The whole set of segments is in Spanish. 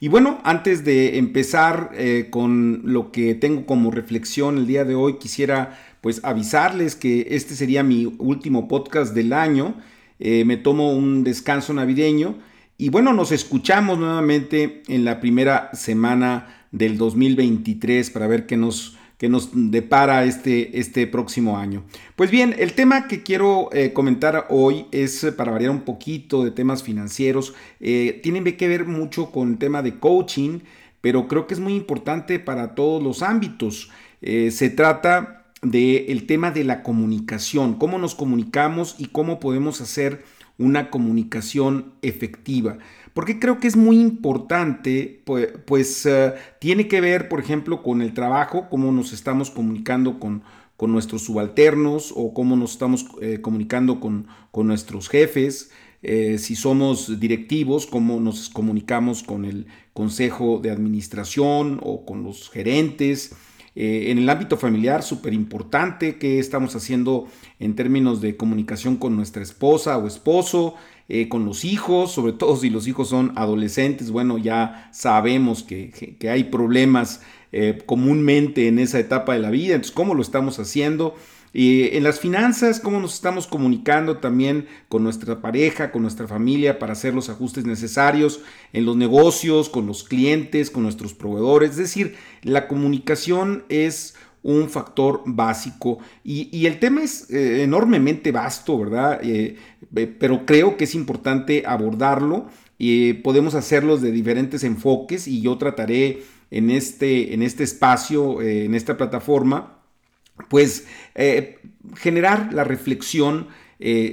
Y bueno, antes de empezar eh, con lo que tengo como reflexión el día de hoy, quisiera pues avisarles que este sería mi último podcast del año. Eh, me tomo un descanso navideño y bueno, nos escuchamos nuevamente en la primera semana del 2023 para ver qué nos que nos depara este, este próximo año. Pues bien, el tema que quiero eh, comentar hoy es, eh, para variar un poquito de temas financieros, eh, tiene que ver mucho con el tema de coaching, pero creo que es muy importante para todos los ámbitos. se trata del tema de la comunicación, cómo nos comunicamos y cómo podemos hacer una comunicación efectiva. Porque creo que es muy importante, pues, eh, tiene que ver, por ejemplo, con el trabajo, cómo nos estamos comunicando con, con nuestros subalternos o cómo nos estamos eh, comunicando con, con, nuestros jefes, eh, si somos directivos, cómo nos comunicamos con el consejo de administración o con los gerentes. En el ámbito familiar, súper importante, qué estamos haciendo en términos de comunicación con nuestra esposa o esposo, eh, con los hijos, sobre todo si los hijos son adolescentes, bueno, ya sabemos que, hay problemas eh, comúnmente en esa etapa de la vida, entonces, ¿cómo lo estamos haciendo? Y en las finanzas, cómo nos estamos comunicando también con nuestra pareja, con nuestra familia para hacer los ajustes necesarios en los negocios, con los clientes, con nuestros proveedores. Es decir, la comunicación es un factor básico y, el tema es eh, enormemente vasto, ¿verdad? Eh, eh, pero creo que es importante abordarlo y podemos hacerlo de diferentes enfoques y yo trataré en este, en este espacio, en esta plataforma, pues generar la reflexión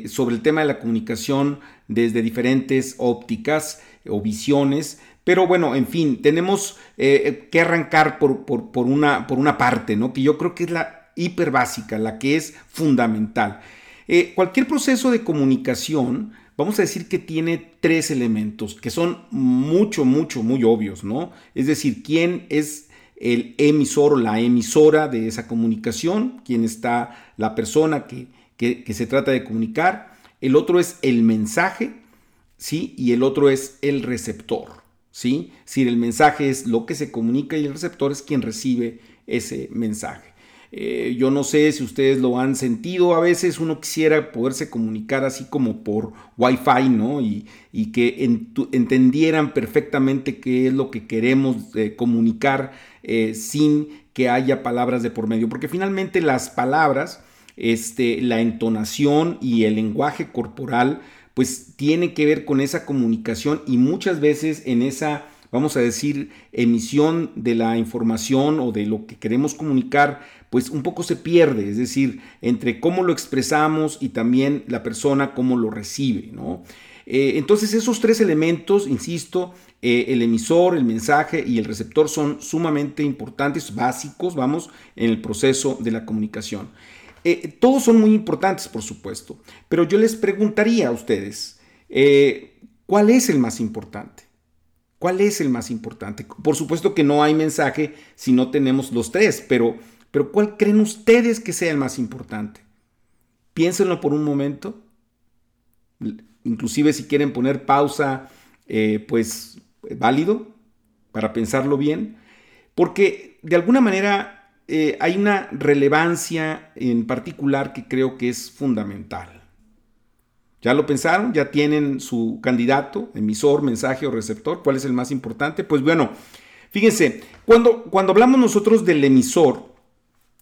sobre el tema de la comunicación desde diferentes ópticas o visiones pero bueno, en fin, tenemos eh, que arrancar por, una, por, una, parte, ¿no? Que yo creo que es la hiper básica, la que es fundamental. Eh, cualquier proceso de comunicación, vamos a decir que tiene tres elementos que son mucho, mucho, muy obvios, ¿no? Es decir, quién es el emisor o la emisora de esa comunicación, quién está la persona que, que se trata de comunicar, el otro es el mensaje, ¿sí? Y el otro es el receptor. ¿sí? Si el mensaje es lo que se comunica y el receptor es quien recibe ese mensaje. Eh, yo no sé si ustedes lo han sentido, a veces uno quisiera poderse comunicar así como por Wi-Fi, ¿no? Y, que entendieran perfectamente qué es lo que queremos eh, comunicar eh, sin que haya palabras de por medio, porque finalmente las palabras, este, la entonación y el lenguaje corporal, pues tiene que ver con esa comunicación y muchas veces en esa, vamos a decir, emisión de la información o de lo que queremos comunicar, pues un poco se pierde, es decir, entre cómo lo expresamos y también la persona cómo lo recibe, ¿no? Eh, entonces esos tres elementos, insisto, eh, el emisor, el mensaje y el receptor son sumamente importantes, básicos, vamos, en el proceso de la comunicación. Eh, todos son muy importantes, por supuesto, pero yo les preguntaría a ustedes, ¿cuál es el más importante? ¿Cuál es el más importante? Por supuesto que no hay mensaje si no tenemos los tres, pero, pero ¿cuál creen ustedes que sea el más importante? Piénsenlo por un momento. Inclusive si quieren poner pausa, eh, pues válido para pensarlo bien. Porque de alguna manera eh, hay una relevancia en particular que creo que es fundamental. ¿Ya lo pensaron? ¿Ya tienen su candidato, emisor, mensaje o receptor? ¿Cuál es el más importante? Pues bueno, fíjense, cuando, cuando hablamos nosotros del emisor,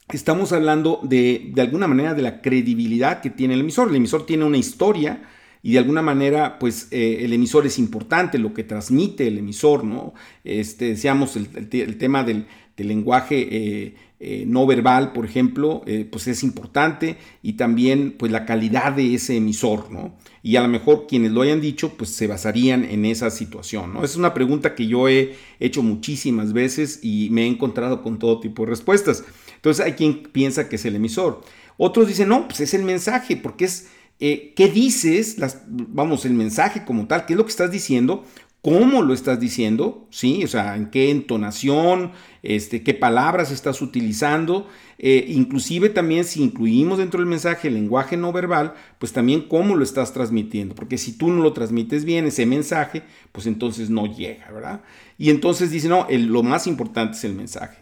estamos hablando de, de alguna manera de la credibilidad que tiene el emisor. El emisor tiene una historia, y de alguna manera, pues eh, el emisor es importante, lo que transmite el emisor, ¿no? Este, decíamos el, tema del, lenguaje eh, eh, no verbal, por ejemplo, pues es importante y también pues la calidad de ese emisor, ¿no? Y a lo mejor quienes lo hayan dicho, pues se basarían en esa situación, ¿no? Es una pregunta que yo he hecho muchísimas veces y me he encontrado con todo tipo de respuestas. Entonces hay quien piensa que es el emisor. Otros dicen, no, pues es el mensaje, porque es, eh, ¿qué dices? Vamos, el mensaje como tal, ¿qué es lo que estás diciendo? cómo lo estás diciendo, ¿sí? O sea, en qué entonación, este, qué palabras estás utilizando, eh, inclusive también si incluimos dentro del mensaje el lenguaje no verbal, pues también cómo lo estás transmitiendo, porque si tú no lo transmites bien, ese mensaje, pues entonces no llega, ¿verdad? Y entonces dice, no, lo más importante es el mensaje.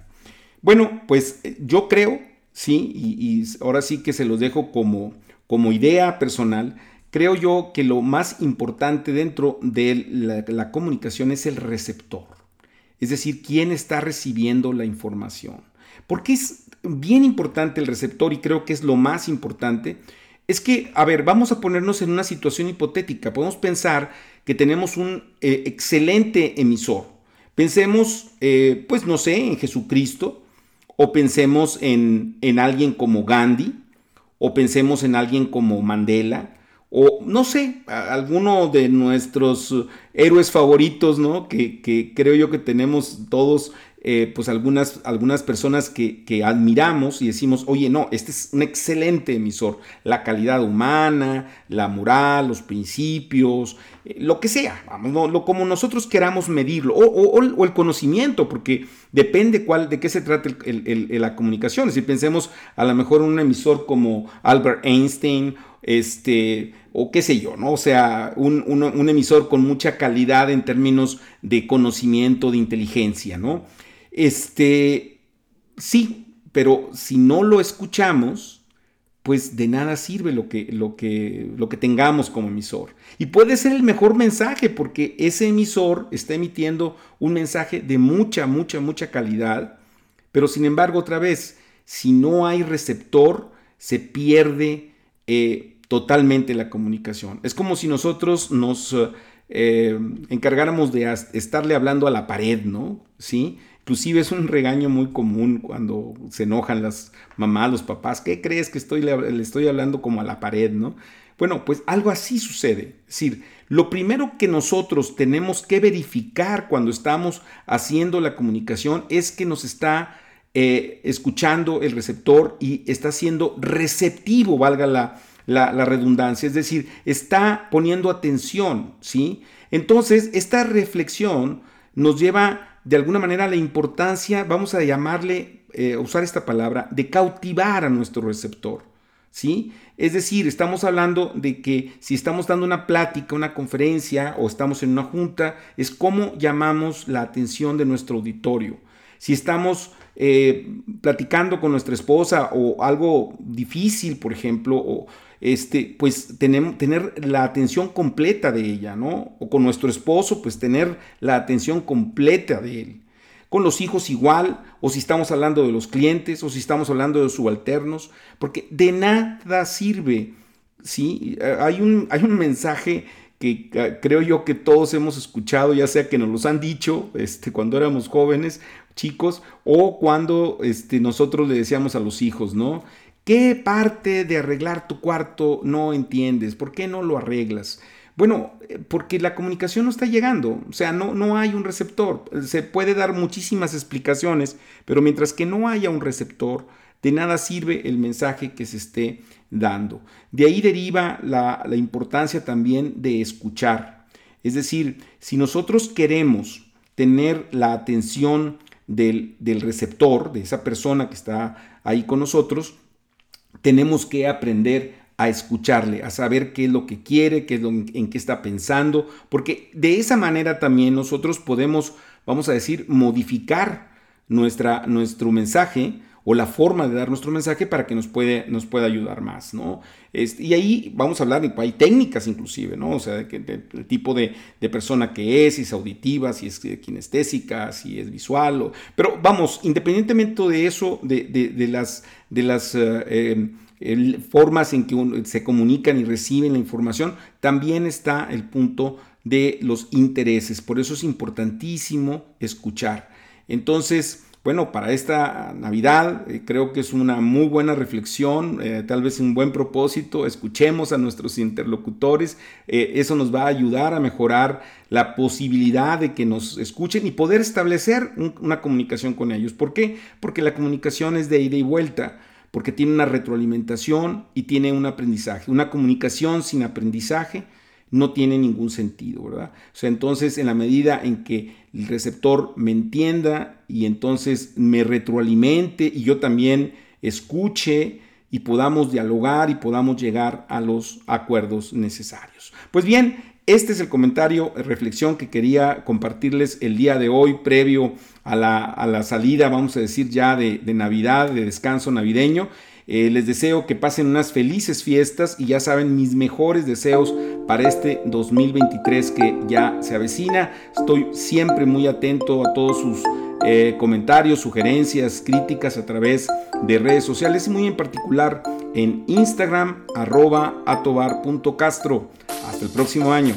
Bueno, pues eh, yo creo, sí, y, ahora sí que se los dejo como, como idea personal, Creo yo que lo más importante dentro de la, comunicación es el receptor, es decir, quién está recibiendo la información. Porque es bien importante el receptor y creo que es lo más importante. Es que, a ver, vamos a ponernos en una situación hipotética. Podemos pensar que tenemos un eh, excelente emisor. Pensemos, eh, pues no sé, en Jesucristo, o pensemos en, en alguien como Gandhi, o pensemos en alguien como Mandela, o no sé, alguno de nuestros héroes favoritos, ¿no? Que, que creo yo que tenemos todos eh, pues algunas, algunas personas que, admiramos y decimos, oye, no, este es un excelente emisor. La calidad humana, la moral, los principios, eh, lo que sea, lo, como nosotros queramos medirlo, o, el conocimiento, porque depende cuál, de qué se trata la comunicación. Si pensemos a lo mejor un emisor como Albert Einstein, este, o qué sé yo, ¿no? O sea, un, un emisor con mucha calidad en términos de conocimiento, de inteligencia, ¿no? Este, sí, pero si no lo escuchamos, pues de nada sirve lo que, lo que, lo que tengamos como emisor. Y puede ser el mejor mensaje porque ese emisor está emitiendo un mensaje de mucha, mucha, mucha calidad, pero sin embargo, otra vez, si no hay receptor, se pierde eh, totalmente la comunicación. Es como si nosotros nos eh, encargáramos de estarle hablando a la pared, ¿no? ¿Sí? Inclusive es un regaño muy común cuando se enojan las mamás, los papás. ¿Qué crees que estoy, le estoy hablando como a la pared, no? Bueno, pues algo así sucede. Es decir, lo primero que nosotros tenemos que verificar cuando estamos haciendo la comunicación es que nos está eh, escuchando el receptor y está siendo receptivo, valga la, la, la, redundancia, es decir, está poniendo atención, ¿sí? Entonces, esta reflexión nos lleva de alguna manera la importancia, vamos a llamarle, eh, usar esta palabra, de cautivar a nuestro receptor. ¿Sí? Es decir, estamos hablando de que si estamos dando una plática, una conferencia o estamos en una junta, es cómo llamamos la atención de nuestro auditorio. Si estamos eh, platicando con nuestra esposa o algo difícil, por ejemplo, o, este, pues tenemos, tener la atención completa de ella, ¿no? O con nuestro esposo, pues tener la atención completa de él. Con los hijos igual, o si estamos hablando de los clientes, o si estamos hablando de subalternos, porque de nada sirve, ¿sí? Hay un, hay un mensaje que ah, creo yo que todos hemos escuchado, ya sea que nos los han dicho este, cuando éramos jóvenes, chicos, o cuando este, nosotros le decíamos a los hijos, ¿no? ¿Qué parte de arreglar tu cuarto no entiendes? ¿Por qué no lo arreglas? Bueno, eh, porque la comunicación no está llegando, o sea, no, no hay un receptor. Se puede dar muchísimas explicaciones, pero mientras que no haya un receptor, de nada sirve el mensaje que se esté dando. De ahí deriva la, importancia también de escuchar. Es decir, si nosotros queremos tener la atención del, del receptor, de esa persona que está ahí con nosotros, tenemos que aprender a escucharle, a saber qué es lo que quiere, qué es lo, en qué está pensando, porque de esa manera también nosotros podemos, vamos a decir, modificar nuestra, nuestro mensaje o la forma de dar nuestro mensaje para que nos, puede, nos pueda ayudar más, ¿no? Este, y ahí vamos a hablar, hay técnicas inclusive, ¿no? O sea, el tipo de, persona que es, si es auditiva, si es kinestésica, si es visual, pero vamos, independientemente de eso, de, las, de las eh, eh, formas en que se comunican y reciben la información, también está el punto de los intereses, por eso es importantísimo escuchar. Entonces, bueno, para esta Navidad eh, creo que es una muy buena reflexión, eh, tal vez un buen propósito, escuchemos a nuestros interlocutores, eh, eso nos va a ayudar a mejorar la posibilidad de que nos escuchen y poder establecer una comunicación con ellos. ¿Por qué? Porque la comunicación es de ida y vuelta porque tiene una retroalimentación y tiene un aprendizaje. Una comunicación sin aprendizaje no tiene ningún sentido, ¿verdad? O sea, entonces en la medida en que el receptor me entienda y entonces me retroalimente y yo también escuche y podamos dialogar y podamos llegar a los acuerdos necesarios. Pues bien, este es el comentario, reflexión que quería compartirles el día de hoy, previo a la, salida, vamos a decir ya de, de Navidad, de descanso navideño. Eh, les deseo que pasen unas felices fiestas y ya saben mis mejores deseos para este 2023 que ya se avecina. Estoy siempre muy atento a todos sus eh, comentarios, sugerencias, críticas a través de redes sociales y muy en particular en Instagram arroba atobar.castro. Hasta el próximo año.